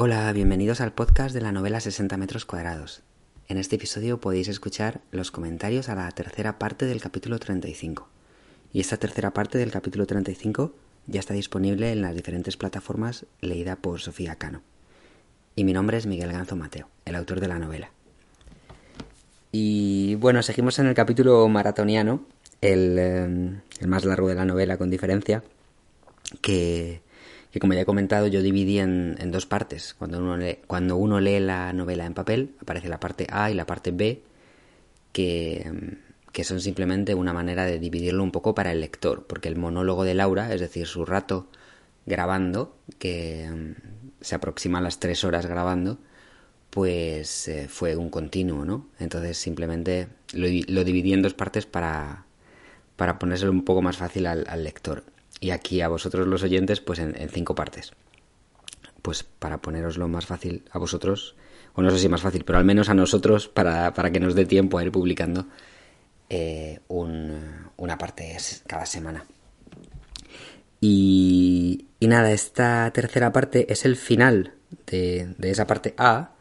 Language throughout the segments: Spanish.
Hola, bienvenidos al podcast de la novela 60 metros cuadrados. En este episodio podéis escuchar los comentarios a la tercera parte del capítulo 35. Y esta tercera parte del capítulo 35 ya está disponible en las diferentes plataformas leída por Sofía Cano. Y mi nombre es Miguel Ganzo Mateo, el autor de la novela. Y bueno, seguimos en el capítulo maratoniano, el, eh, el más largo de la novela con diferencia, que, que como ya he comentado yo dividí en, en dos partes. Cuando uno, lee, cuando uno lee la novela en papel aparece la parte A y la parte B, que, que son simplemente una manera de dividirlo un poco para el lector, porque el monólogo de Laura, es decir, su rato grabando, que mm, se aproxima a las tres horas grabando, pues eh, fue un continuo, ¿no? Entonces simplemente lo, dividí en dos partes para, para ponérselo un poco más fácil al lector. Y aquí a vosotros los oyentes, pues en, cinco partes. Pues para poneroslo más fácil a vosotros, o no sé si más fácil, pero al menos a nosotros, para, para que nos dé tiempo a ir publicando eh, un, una parte cada semana. Y, y, nada, esta tercera parte es el final de, de esa parte A,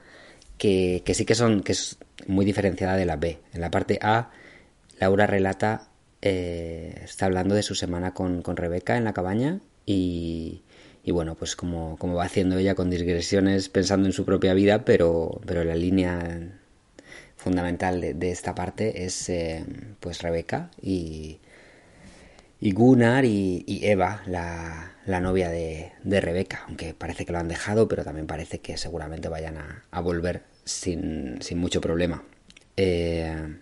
que, que, sí que son, que es muy diferenciada de la B. En la parte A, Laura relata, eh, está hablando de su semana con, con Rebeca en la cabaña y, y bueno, pues como, como, va haciendo ella con digresiones pensando en su propia vida, pero, pero la línea fundamental de, esta parte es eh, pues Rebeca y, y Gunnar y, Eva, la, la novia de, de, Rebeca, aunque parece que lo han dejado, pero también parece que seguramente vayan a, a volver sin, sin, mucho problema. Eh,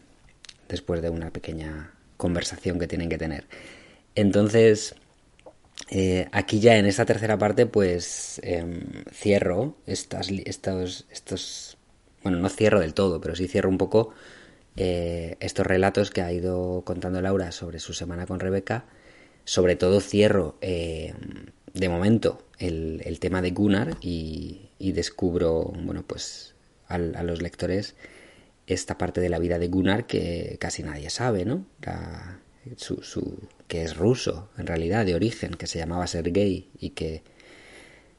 después de una pequeña conversación que tienen que tener. Entonces, eh, aquí ya en esta tercera parte, pues eh, cierro estas, estos, estos, bueno, no cierro del todo, pero sí cierro un poco eh, estos relatos que ha ido contando Laura sobre su semana con Rebeca. Sobre todo cierro eh, de momento el, el, tema de Gunnar y, descubro, bueno, pues a, los lectores esta parte de la vida de Gunnar que casi nadie sabe, ¿no? La, su, su, que es ruso, en realidad, de origen, que se llamaba Sergei y que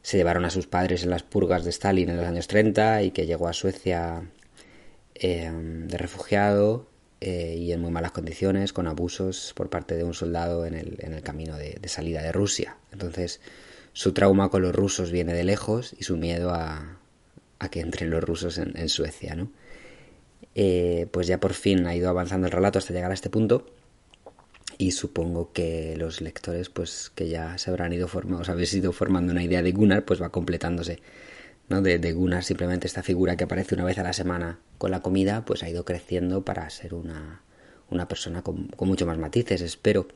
se llevaron a sus padres en las purgas de Stalin en los años 30 y que llegó a Suecia eh, de refugiado eh, y en muy malas condiciones, con abusos por parte de un soldado en el, en el camino de, de, salida de Rusia. Entonces, su trauma con los rusos viene de lejos y su miedo a, a que entren los rusos en, en Suecia, ¿no? Eh, pues ya por fin ha ido avanzando el relato hasta llegar a este punto y supongo que los lectores pues que ya se habrán ido formando, os habéis ido formando una idea de Gunnar, pues va completándose, ¿no? De, Gunnar simplemente esta figura que aparece una vez a la semana con la comida, pues ha ido creciendo para ser una, una persona con, con mucho más matices, espero.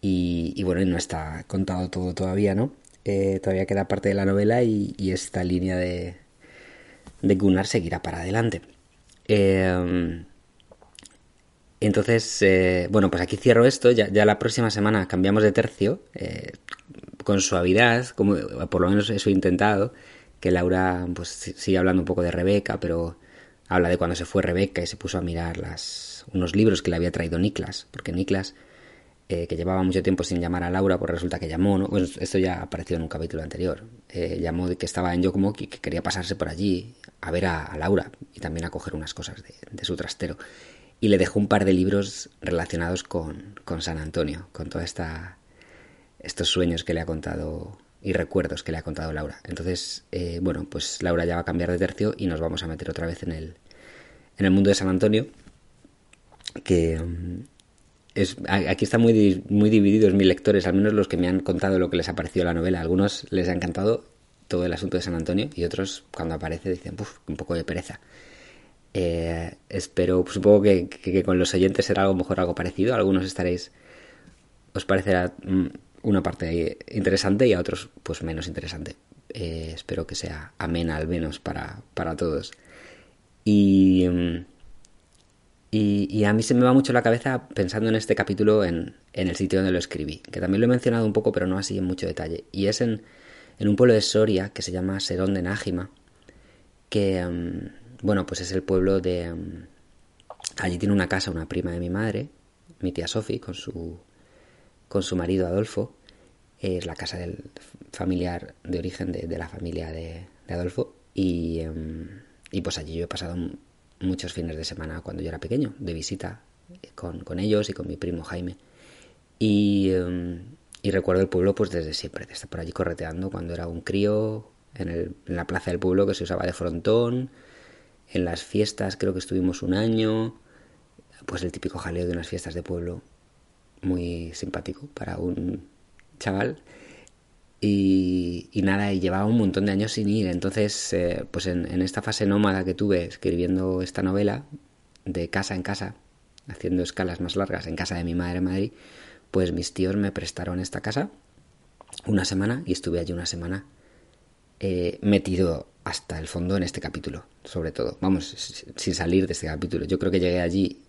Y, y, bueno, no está contado todo todavía, ¿no? Eh, todavía queda parte de la novela y, y esta línea de, de Gunnar seguirá para adelante. Eh, entonces, eh, bueno, pues aquí cierro esto. Ya, la próxima semana cambiamos de tercio eh, con suavidad, como por lo menos eso he intentado. Que Laura pues sigue hablando un poco de Rebeca, pero habla de cuando se fue Rebeca y se puso a mirar unos libros que le había traído Niklas, porque Niklas, eh, que llevaba mucho tiempo sin llamar a Laura, pues resulta que llamó, ¿no? Pues esto ya apareció en un capítulo anterior. Eh, llamó de que estaba en Yokomoki, que quería pasarse por allí a ver a, Laura y también a coger unas cosas de, su trastero y le dejó un par de libros relacionados con, con San Antonio, con toda esta estos sueños que le ha contado y recuerdos que le ha contado Laura. Entonces, eh, bueno, pues Laura ya va a cambiar de tercio y nos vamos a meter otra vez en el en el mundo de San Antonio, que um, es aquí están muy muy divididos mis lectores, al menos los que me han contado lo que les ha parecido la novela. algunos les ha encantado todo el asunto de San Antonio y otros cuando aparece dicen, un poco de pereza. Eh, espero, supongo que, con los oyentes será algo mejor algo parecido. Algunos estaréis, os parecerá una parte interesante y a otros, pues menos interesante. Eh, espero que sea amena al menos para, para todos. Y, y, y, a mí se me va mucho la cabeza pensando en este capítulo en, en, el sitio donde lo escribí, que también lo he mencionado un poco, pero no así en mucho detalle. Y es en, en un pueblo de Soria que se llama Serón de Nájima, que. Um, bueno, pues es el pueblo de... Um, allí tiene una casa una prima de mi madre, mi tía Sophie, con su, con su marido Adolfo. Es la casa del familiar de origen de, de la familia de, de Adolfo, y, em, y pues allí yo he pasado muchos fines de semana cuando yo era pequeño, de visita con, con ellos y con mi primo Jaime. Y, em, recuerdo el pueblo pues desde siempre, de estar por allí correteando cuando era un crío, en, en la plaza del pueblo que se usaba de frontón, en las fiestas creo que estuvimos un año, pues el típico jaleo de unas fiestas de pueblo, muy simpático para un chaval. Y, nada, y llevaba un montón de años sin ir. Entonces, eh, pues en, en, esta fase nómada que tuve escribiendo esta novela, de casa en casa, haciendo escalas más largas en casa de mi madre en Madrid, pues mis tíos me prestaron esta casa una semana y estuve allí una semana eh, metido hasta el fondo en este capítulo, sobre todo. Vamos, sin salir de este capítulo. Yo creo que llegué allí.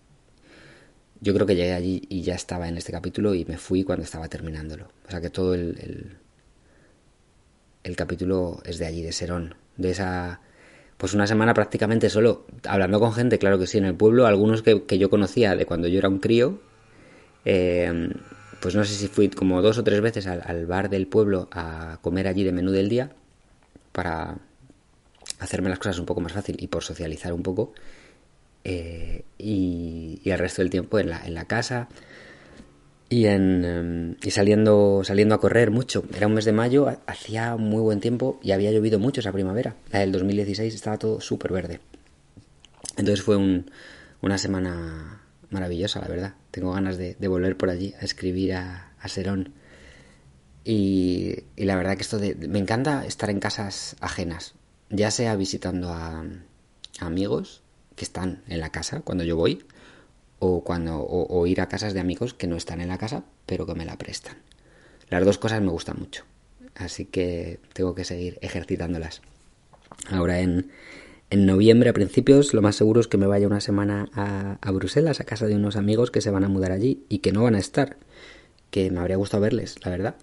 Yo creo que llegué allí y ya estaba en este capítulo y me fui cuando estaba terminándolo. O sea que todo el, el capítulo es de allí, de Serón. De esa. Pues una semana prácticamente solo, hablando con gente, claro que sí, en el pueblo, algunos que, que yo conocía de cuando yo era un crío, eh, pues no sé si fui como dos o tres veces al, al, bar del pueblo a comer allí de menú del día para hacerme las cosas un poco más fácil y por socializar un poco. Eh, y, y, el resto del tiempo en la, en la casa y, en, um, y saliendo, saliendo a correr mucho. Era un mes de mayo, hacía muy buen tiempo y había llovido mucho esa primavera. La del 2016 estaba todo súper verde. Entonces fue un, una semana maravillosa, la verdad. Tengo ganas de, de volver por allí a escribir a, a Serón. Y, la verdad que esto de, me encanta estar en casas ajenas, ya sea visitando a amigos que están en la casa cuando yo voy, o cuando o, ir a casas de amigos que no están en la casa, pero que me la prestan. Las dos cosas me gustan mucho, así que tengo que seguir ejercitándolas. Ahora en, en noviembre a principios lo más seguro es que me vaya una semana a, a Bruselas, a casa de unos amigos que se van a mudar allí y que no van a estar, que me habría gustado verles, la verdad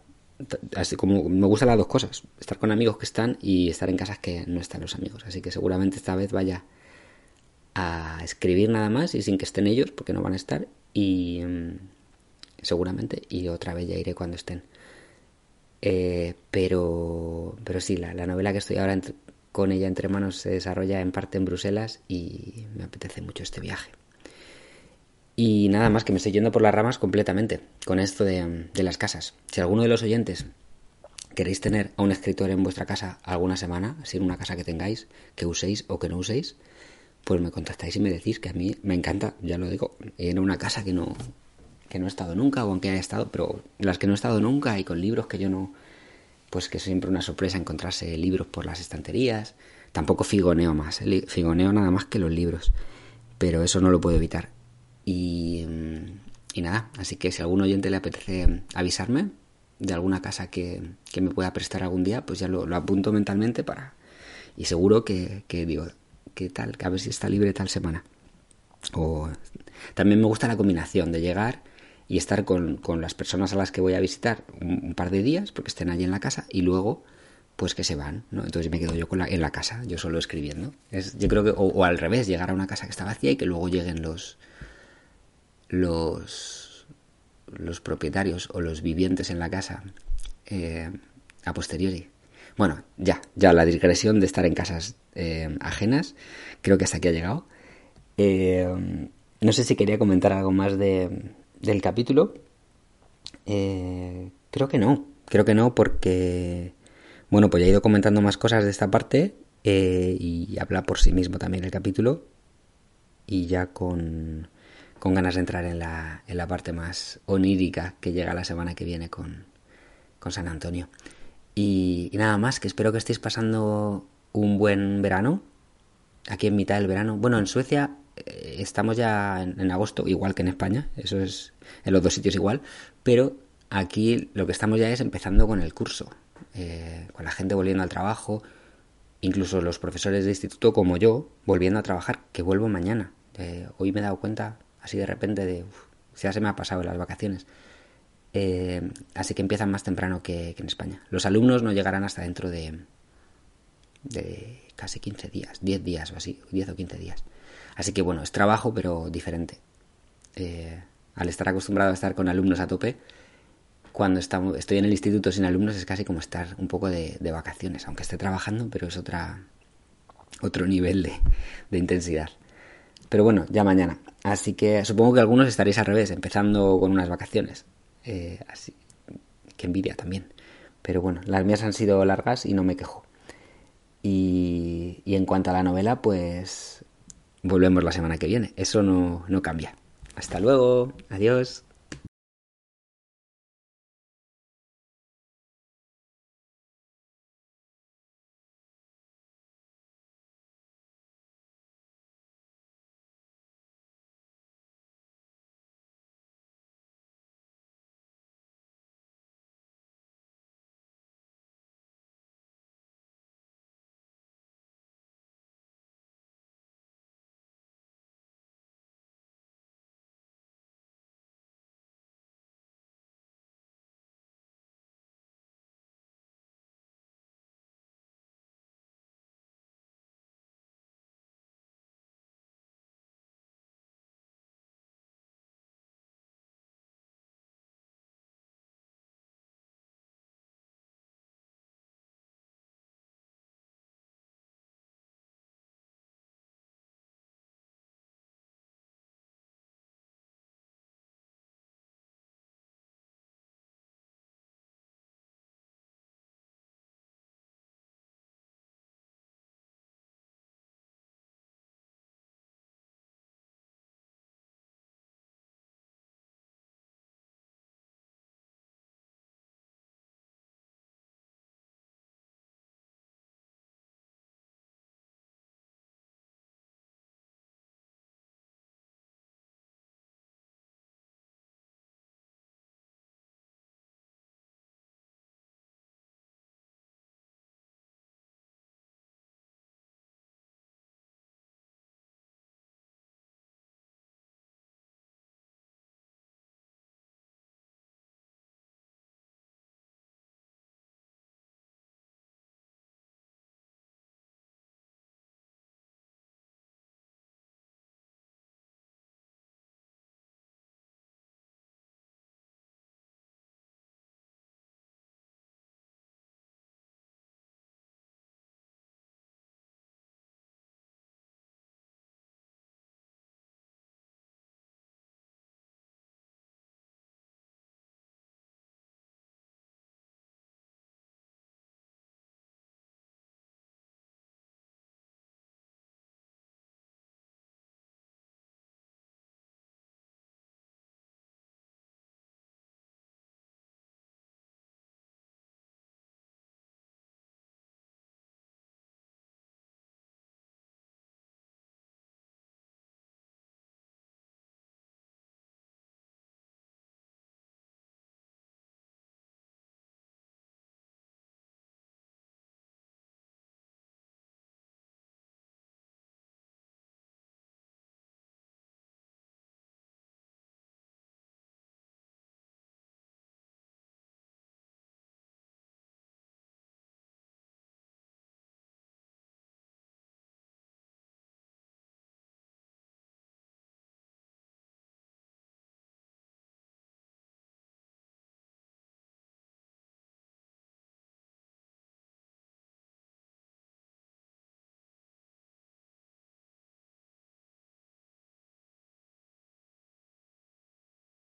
así como me gustan las dos cosas, estar con amigos que están y estar en casas que no están los amigos. Así que seguramente esta vez vaya a escribir nada más y sin que estén ellos, porque no van a estar, y um, seguramente, y otra vez ya iré cuando estén. Eh, pero, pero sí, la, la, novela que estoy ahora entre, con ella entre manos se desarrolla en parte en Bruselas y me apetece mucho este viaje. Y nada más que me estoy yendo por las ramas completamente con esto de, de, las casas. Si alguno de los oyentes queréis tener a un escritor en vuestra casa alguna semana, si en una casa que tengáis, que uséis o que no uséis, pues me contactáis y me decís que a mí me encanta, ya lo digo, en una casa que no, que no he estado nunca, o aunque haya estado, pero las que no he estado nunca y con libros que yo no, pues que es siempre una sorpresa encontrarse libros por las estanterías. Tampoco figoneo más, ¿eh? figoneo nada más que los libros, pero eso no lo puedo evitar. Y, y, nada, así que si a algún oyente le apetece avisarme de alguna casa que, que me pueda prestar algún día, pues ya lo, lo, apunto mentalmente para... Y seguro que digo, ¿qué tal? A ver si está libre tal semana. O también me gusta la combinación de llegar y estar con, con las personas a las que voy a visitar un, par de días, porque estén allí en la casa, y luego pues que se van, ¿no? Entonces me quedo yo con la, en la casa, yo solo escribiendo. Es, yo creo que, o, o al revés, llegar a una casa que está vacía y que luego lleguen los, los, los propietarios o los vivientes en la casa eh, a posteriori. Bueno, ya, ya la digresión de estar en casas eh, ajenas, creo que hasta aquí ha llegado. Eh, no sé si quería comentar algo más de, del capítulo. Eh, creo que no, creo que no porque, bueno, pues ya he ido comentando más cosas de esta parte y habla por sí mismo también el capítulo y ya con con ganas de entrar en la, en la parte más onírica que llega la semana que viene con, con San Antonio. Y, nada más, que espero que estéis pasando un buen verano, aquí en mitad del verano. Bueno, en Suecia eh, estamos ya en, en, agosto, igual que en España, eso es en los dos sitios igual, pero aquí lo que estamos ya es empezando con el curso, eh, con la gente volviendo al trabajo, incluso los profesores de instituto como yo, volviendo a trabajar, que vuelvo mañana. Eh, hoy me he dado cuenta, así de repente de uf, ya se me ha pasado las vacaciones. Eh, así que empiezan más temprano que, en España. Los alumnos no llegarán hasta dentro de, de casi 15 días, 10 días o así, 10 o 15 días. Así que bueno, es trabajo pero diferente. Eh, al estar acostumbrado a estar con alumnos a tope, cuando estamos, estoy en el instituto sin alumnos es casi como estar un poco de, vacaciones, aunque esté trabajando, pero es otra, otro nivel de, de intensidad. Pero bueno, ya mañana. Así que supongo que algunos estaréis al revés, empezando con unas vacaciones. Eh, así, que envidia también. Pero bueno, las mías han sido largas y no me quejo. Y, y en cuanto a la novela, pues volvemos la semana que viene. Eso no, no cambia. Hasta luego. Adiós.